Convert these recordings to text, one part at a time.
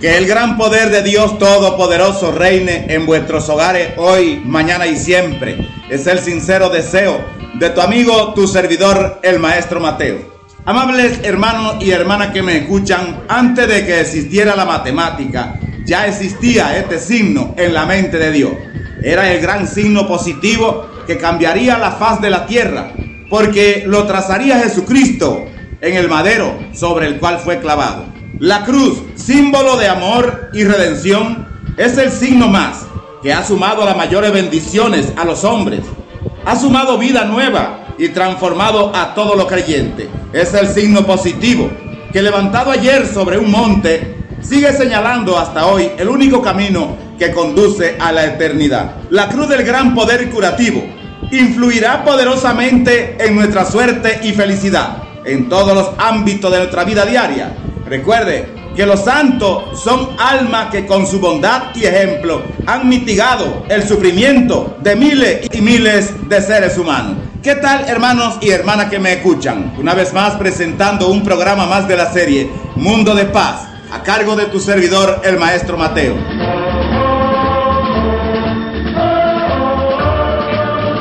Que el gran poder de Dios Todopoderoso reine en vuestros hogares hoy, mañana y siempre. Es el sincero deseo de tu amigo, tu servidor, el maestro Mateo. Amables hermanos y hermanas que me escuchan, antes de que existiera la matemática, ya existía este signo en la mente de Dios. Era el gran signo positivo que cambiaría la faz de la tierra, porque lo trazaría Jesucristo en el madero sobre el cual fue clavado. La cruz, símbolo de amor y redención, es el signo más que ha sumado las mayores bendiciones a los hombres. Ha sumado vida nueva y transformado a todos los creyentes. Es el signo positivo que levantado ayer sobre un monte sigue señalando hasta hoy el único camino que conduce a la eternidad. La cruz del gran poder curativo influirá poderosamente en nuestra suerte y felicidad en todos los ámbitos de nuestra vida diaria. Recuerde que los santos son almas que con su bondad y ejemplo han mitigado el sufrimiento de miles y miles de seres humanos. ¿Qué tal hermanos y hermanas que me escuchan? Una vez más presentando un programa más de la serie Mundo de Paz, a cargo de tu servidor el maestro Mateo.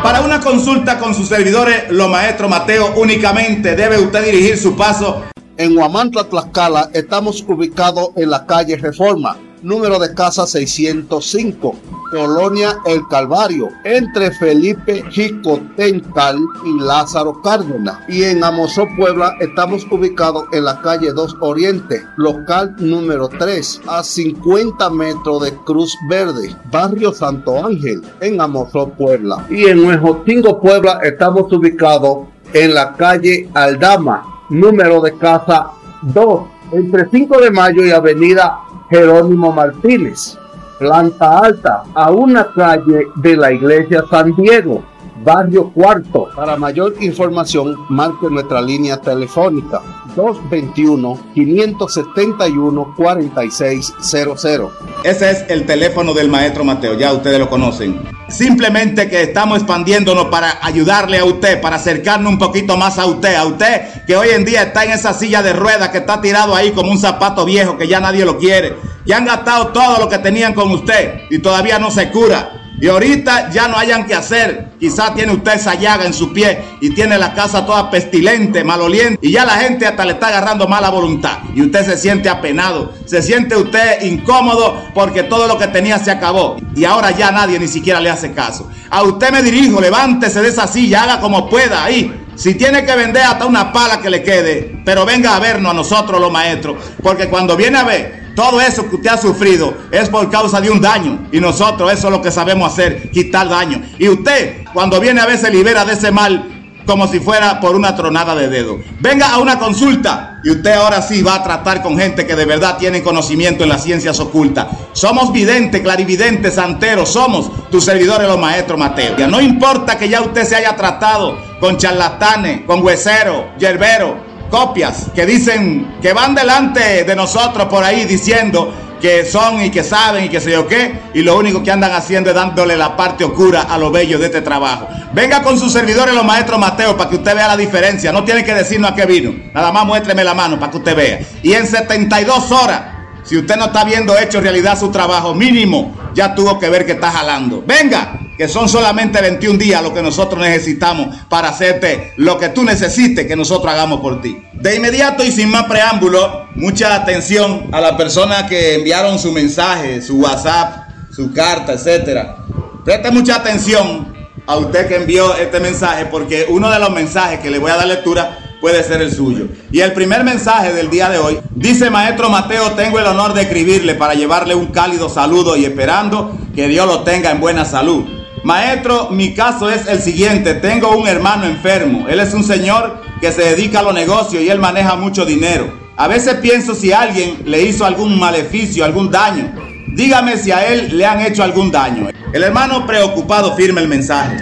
Para una consulta con sus servidores, los maestros Mateo, únicamente debe usted dirigir su paso. En Huamantla, Tlaxcala, estamos ubicados en la calle Reforma, número de casa 605, Colonia El Calvario, entre Felipe Jicotencal y Lázaro Cárdenas. Y en Amozó, Puebla, estamos ubicados en la calle 2 Oriente, local número 3, a 50 metros de Cruz Verde, barrio Santo Ángel, en Amozó, Puebla. Y en Huejotingo, Puebla, estamos ubicados en la calle Aldama, número de casa 2, entre 5 de mayo y avenida Jerónimo Martínez, planta alta, a una calle de la iglesia San Diego, barrio cuarto. Para mayor información, marque nuestra línea telefónica 221-571-4600. Ese es el teléfono del maestro Mateo, ya ustedes lo conocen. Simplemente que estamos expandiéndonos para ayudarle a usted, para acercarnos un poquito más a usted, a usted que hoy en día está en esa silla de ruedas que está tirado ahí como un zapato viejo que ya nadie lo quiere. Y han gastado todo lo que tenían con usted y todavía no se cura. Y ahorita ya no hayan que hacer. Quizás tiene usted esa llaga en su pie y tiene la casa toda pestilente, maloliente. Y ya la gente hasta le está agarrando mala voluntad. Y usted se siente apenado. Se siente usted incómodo porque todo lo que tenía se acabó. Y ahora ya nadie ni siquiera le hace caso. A usted me dirijo, levántese de esa silla, haga como pueda ahí. Si tiene que vender hasta una pala que le quede, pero venga a vernos a nosotros los maestros. Porque cuando viene a ver, todo eso que usted ha sufrido es por causa de un daño. Y nosotros eso es lo que sabemos hacer, quitar daño. Y usted, cuando viene a ver, se libera de ese mal como si fuera por una tronada de dedo. Venga a una consulta y usted ahora sí va a tratar con gente que de verdad tiene conocimiento en las ciencias ocultas. Somos videntes, clarividentes, santeros, somos tus servidores los maestros Mateo. Ya no importa que ya usted se haya tratado con charlatanes, con hueseros, yerberos, copias que dicen que van delante de nosotros por ahí diciendo que son y que saben y que sé yo qué, y lo único que andan haciendo es dándole la parte oscura a lo bello de este trabajo. Venga con sus servidores los maestros Mateo para que usted vea la diferencia. No tiene que decirnos a qué vino. Nada más muéstreme la mano para que usted vea. Y en 72 horas, si usted no está viendo hecho realidad su trabajo, mínimo, ya tuvo que ver que está jalando. Venga, que son solamente 21 días lo que nosotros necesitamos para hacerte lo que tú necesites que nosotros hagamos por ti. De inmediato y sin más preámbulo, mucha atención a las personas que enviaron su mensaje, su WhatsApp, su carta, etcétera. Preste mucha atención a usted que envió este mensaje porque uno de los mensajes que le voy a dar lectura puede ser el suyo. Y el primer mensaje del día de hoy dice, Maestro Mateo, tengo el honor de escribirle para llevarle un cálido saludo y esperando que Dios lo tenga en buena salud. Maestro, mi caso es el siguiente. Tengo un hermano enfermo. Él es un señor que se dedica a los negocios y él maneja mucho dinero. A veces pienso si alguien le hizo algún maleficio, algún daño. Dígame si a él le han hecho algún daño. El hermano preocupado firma el mensaje.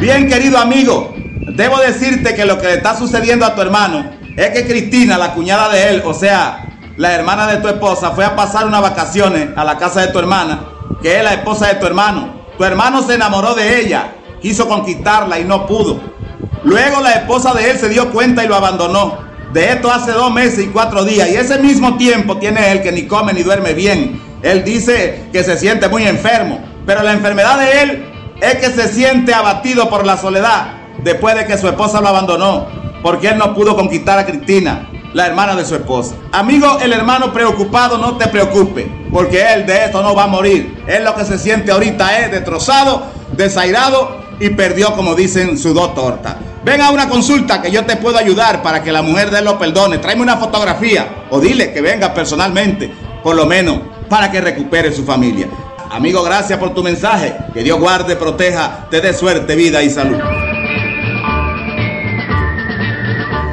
Bien, querido amigo, debo decirte que lo que le está sucediendo a tu hermano es que Cristina, la cuñada de él, o sea, la hermana de tu esposa fue a pasar unas vacaciones a la casa de tu hermana, que es la esposa de tu hermano. Tu hermano se enamoró de ella quiso conquistarla y no pudo. Luego la esposa de él se dio cuenta y lo abandonó. De esto hace dos meses y cuatro días. Y ese mismo tiempo tiene él que ni come ni duerme bien. Él dice que se siente muy enfermo. Pero la enfermedad de él es que se siente abatido por la soledad después de que su esposa lo abandonó. Porque él no pudo conquistar a Cristina, la hermana de su esposa. Amigo, el hermano preocupado, no te preocupe. Porque él de esto no va a morir. Él lo que se siente ahorita es destrozado, desairado y perdió, como dicen, su dos tortas. Ven a una consulta que yo te puedo ayudar para que la mujer de él lo perdone. Tráeme una fotografía o dile que venga personalmente, por lo menos para que recupere su familia. Amigo, gracias por tu mensaje. Que Dios guarde, proteja, te dé suerte, vida y salud.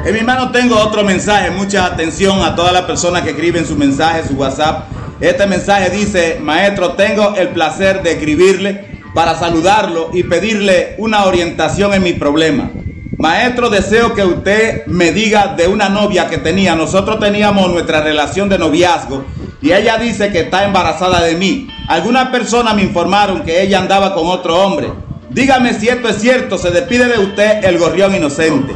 En mi mano tengo otro mensaje. Mucha atención a todas las personas que escriben su mensaje, su WhatsApp. Este mensaje dice, maestro, tengo el placer de escribirle para saludarlo y pedirle una orientación en mi problema. Maestro, deseo que usted me diga de una novia que tenía. Nosotros teníamos nuestra relación de noviazgo y ella dice que está embarazada de mí. Algunas personas me informaron que ella andaba con otro hombre. Dígame si esto es cierto. Se despide de usted el gorrión inocente.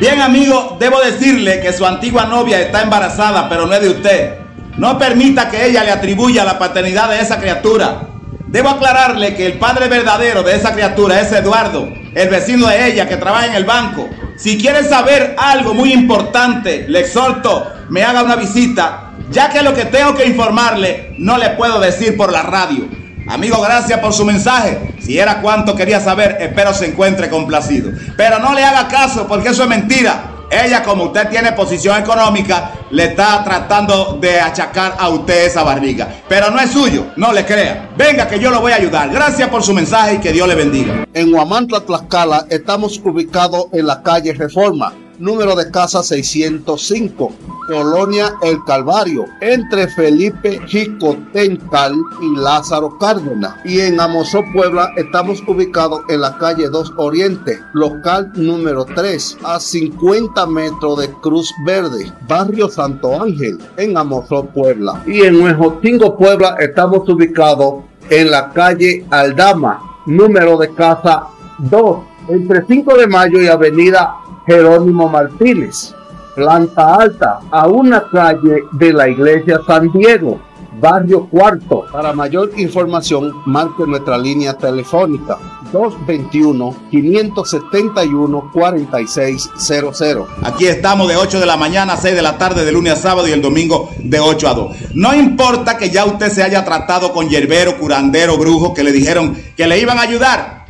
Bien amigo, debo decirle que su antigua novia está embarazada, pero no es de usted. No permita que ella le atribuya la paternidad de esa criatura. Debo aclararle que el padre verdadero de esa criatura es Eduardo, el vecino de ella que trabaja en el banco. Si quiere saber algo muy importante, le exhorto, me haga una visita, ya que lo que tengo que informarle no le puedo decir por la radio. Amigo, gracias por su mensaje. Si era cuanto quería saber, espero se encuentre complacido. Pero no le haga caso porque eso es mentira. Ella, como usted tiene posición económica, le está tratando de achacar a usted esa barriga. Pero no es suyo, no le crea. Venga que yo lo voy a ayudar. Gracias por su mensaje y que Dios le bendiga. En Huamantla, Tlaxcala, estamos ubicados en la calle Reforma número de casa 605, Colonia El Calvario, entre Felipe Jicotencal y Lázaro Cárdenas. Y en Amosó, Puebla, estamos ubicados en la calle 2 Oriente, local número 3, a 50 metros de Cruz Verde, barrio Santo Ángel, en Amosó, Puebla. Y en Huejotingo, Puebla, estamos ubicados en la calle Aldama, número de casa 2, entre 5 de mayo y avenida Jerónimo Martínez, planta alta, a una calle de la iglesia San Diego, barrio cuarto. Para mayor información, marque nuestra línea telefónica 221-571-4600. Aquí estamos de 8 de la mañana a 6 de la tarde, de lunes a sábado y el domingo de 8 a 2. No importa que ya usted se haya tratado con yerbero, curandero, brujo, que le dijeron que le iban a ayudar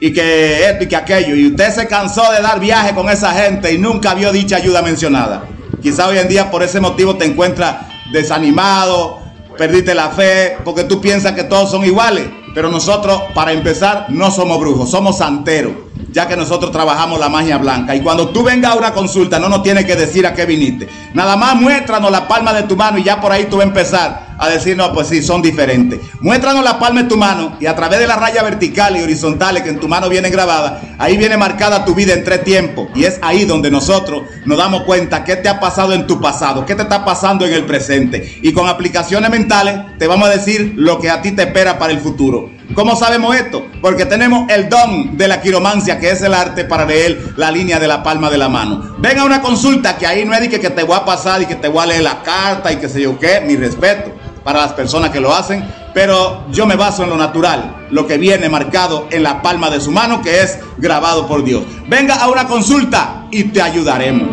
y que esto y que aquello, y usted se cansó de dar viaje con esa gente y nunca vio dicha ayuda mencionada. Quizá hoy en día por ese motivo te encuentras desanimado, perdiste la fe, porque tú piensas que todos son iguales. Pero nosotros, para empezar, no somos brujos, somos santeros ya que nosotros trabajamos la magia blanca. Y cuando tú vengas a una consulta, no nos tienes que decir a qué viniste. Nada más muéstranos la palma de tu mano y ya por ahí tú vas a empezar a decir, no, pues sí, son diferentes. Muéstranos la palma de tu mano y a través de las rayas verticales y horizontales que en tu mano vienen grabadas, ahí viene marcada tu vida en tres tiempos. Y es ahí donde nosotros nos damos cuenta qué te ha pasado en tu pasado, qué te está pasando en el presente. Y con aplicaciones mentales te vamos a decir lo que a ti te espera para el futuro. ¿Cómo sabemos esto? Porque tenemos el don de la quiromancia, que es el arte para leer la línea de la palma de la mano. Ven a una consulta que ahí no es de que, te voy a pasar y que te voy a leer la carta y que sé yo qué, mi respeto para las personas que lo hacen, pero yo me baso en lo natural, lo que viene marcado en la palma de su mano, que es grabado por Dios. Venga a una consulta y te ayudaremos.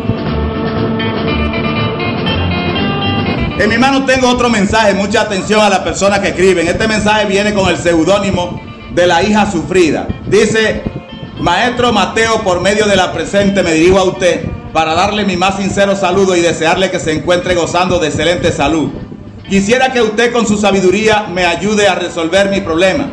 En mi mano tengo otro mensaje, mucha atención a las personas que escriben. Este mensaje viene con el seudónimo de la hija sufrida. Dice, Maestro Mateo, por medio de la presente me dirijo a usted para darle mi más sincero saludo y desearle que se encuentre gozando de excelente salud. Quisiera que usted con su sabiduría me ayude a resolver mi problema.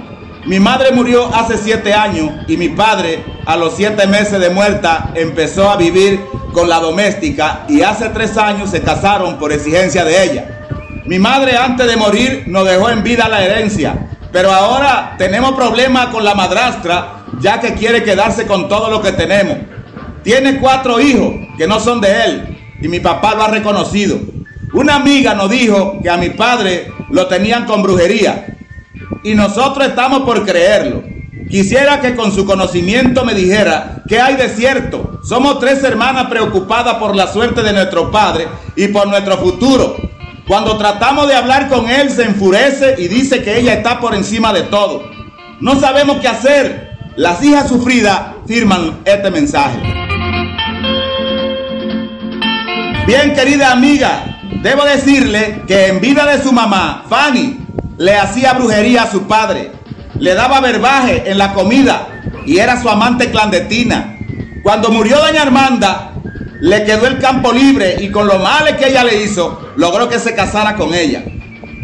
Mi madre murió hace siete años y mi padre a los siete meses de muerta empezó a vivir con la doméstica y hace tres años se casaron por exigencia de ella. Mi madre antes de morir nos dejó en vida la herencia, pero ahora tenemos problemas con la madrastra ya que quiere quedarse con todo lo que tenemos. Tiene cuatro hijos que no son de él y mi papá lo ha reconocido. Una amiga nos dijo que a mi padre lo tenían con brujería. y nosotros estamos por creerlo. Quisiera que con su conocimiento me dijera qué hay de cierto. Somos tres hermanas preocupadas por la suerte de nuestro padre y por nuestro futuro. Cuando tratamos de hablar con él se enfurece y dice que ella está por encima de todo. No sabemos qué hacer. Las hijas sufridas firman este mensaje. Bien, querida amiga, debo decirle que en vida de su mamá, Fanny, le hacía brujería a su padre, le daba verbaje en la comida y era su amante clandestina. Cuando murió doña Armanda, le quedó el campo libre y con lo mal que ella le hizo, logró que se casara con ella.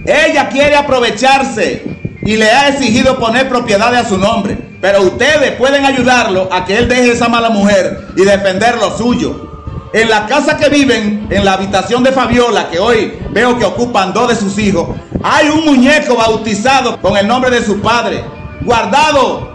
Ella quiere aprovecharse y le ha exigido poner propiedades a su nombre, pero ustedes pueden ayudarlo a que él deje esa mala mujer y defender lo suyo. En la casa que viven, en la habitación de Fabiola, que hoy veo que ocupan dos de sus hijos, hay un muñeco bautizado con el nombre de su padre, guardado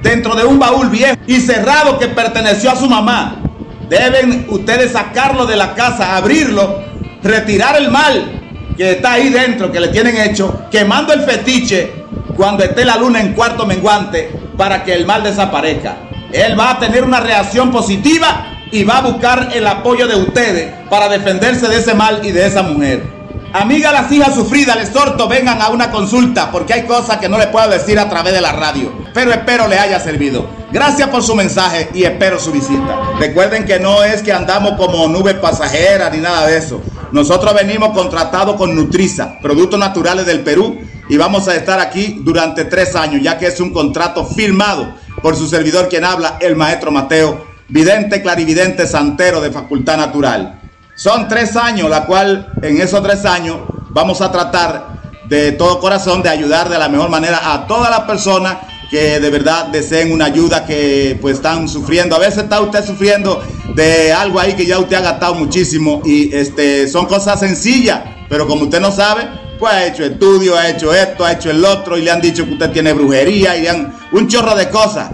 dentro de un baúl viejo y cerrado que perteneció a su mamá. Deben ustedes sacarlo de la casa, abrirlo, retirar el mal que está ahí dentro, que le tienen hecho, quemando el fetiche cuando esté la luna en cuarto menguante para que el mal desaparezca. Él va a tener una reacción positiva y va a buscar el apoyo de ustedes para defenderse de ese mal y de esa mujer. Amiga, las hijas sufridas, les exhorto, vengan a una consulta porque hay cosas que no le puedo decir a través de la radio. Pero espero le haya servido. Gracias por su mensaje y espero su visita. Recuerden que no es que andamos como nubes pasajeras ni nada de eso. Nosotros venimos contratados con Nutriza, productos naturales del Perú, y vamos a estar aquí durante tres años, ya que es un contrato firmado por su servidor quien habla, el maestro Mateo vidente, clarividente, santero de facultad natural. Son tres años, la cual en esos tres años vamos a tratar de todo corazón de ayudar de la mejor manera a todas las personas que de verdad deseen una ayuda que pues están sufriendo. A veces está usted sufriendo de algo ahí que ya usted ha gastado muchísimo y este son cosas sencillas, pero como usted no sabe, pues ha hecho estudio, ha hecho esto, ha hecho el otro y le han dicho que usted tiene brujería y le han un chorro de cosas.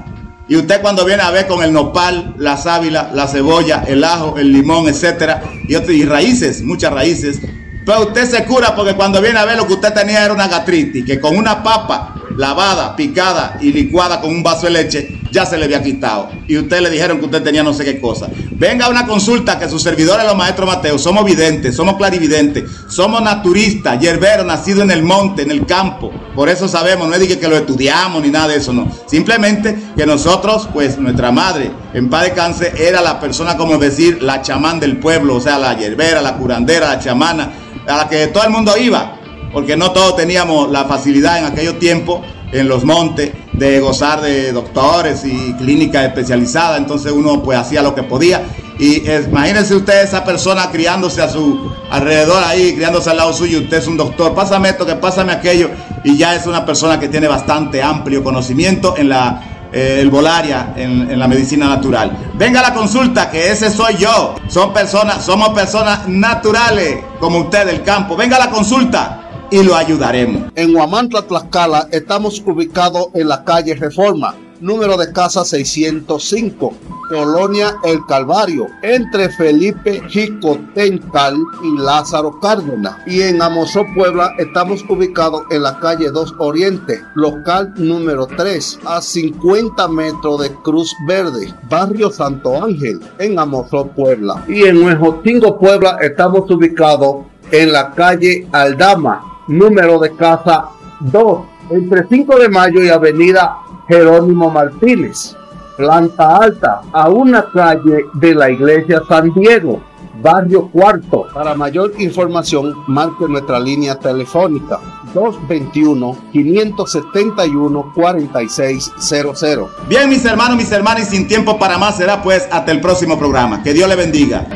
Y usted cuando viene a ver con el nopal, la sábila, la cebolla, el ajo, el limón, etcétera, y, raíces, muchas raíces, pues usted se cura porque cuando viene a ver lo que usted tenía era una gastritis, que con una papa lavada, picada y licuada con un vaso de leche, ya se le había quitado. Y usted le dijeron que usted tenía no sé qué cosa. Venga a una consulta que sus servidores, los maestros Mateo, somos videntes, somos clarividentes, somos naturistas, hierberos, nacidos en el monte, en el campo. Por eso sabemos, no es que, que lo estudiamos ni nada de eso, no. Simplemente que nosotros, pues nuestra madre, en paz de cáncer, era la persona, como decir, la chamán del pueblo, o sea, la hierbera, la curandera, la chamana, a la que todo el mundo iba porque no todos teníamos la facilidad en aquellos tiempos en los montes de gozar de doctores y clínicas especializadas, entonces uno pues hacía lo que podía. Y imagínense usted esa persona criándose a su alrededor ahí, criándose al lado suyo, usted es un doctor, pásame esto, que pásame aquello, y ya es una persona que tiene bastante amplio conocimiento en la eh, el volaria en, en, la medicina natural. Venga a la consulta, que ese soy yo. Son personas, somos personas naturales, como usted del campo. Venga a la consulta y lo ayudaremos. En Huamantla, Tlaxcala, estamos ubicados en la calle Reforma, número de casa 605, Colonia El Calvario, entre Felipe Jicotencal y Lázaro Cárdenas. Y en Amosó, Puebla, estamos ubicados en la calle 2 Oriente, local número 3, a 50 metros de Cruz Verde, barrio Santo Ángel, en Amosó, Puebla. Y en Huejotingo, Puebla, estamos ubicados en la calle Aldama, número de casa 2, entre 5 de mayo y avenida Jerónimo Martínez, planta alta, a una calle de la iglesia San Diego, barrio cuarto. Para mayor información, marque nuestra línea telefónica 221-571-4600. Bien, mis hermanos, mis hermanas, y sin tiempo para más será pues hasta el próximo programa. Que Dios le bendiga.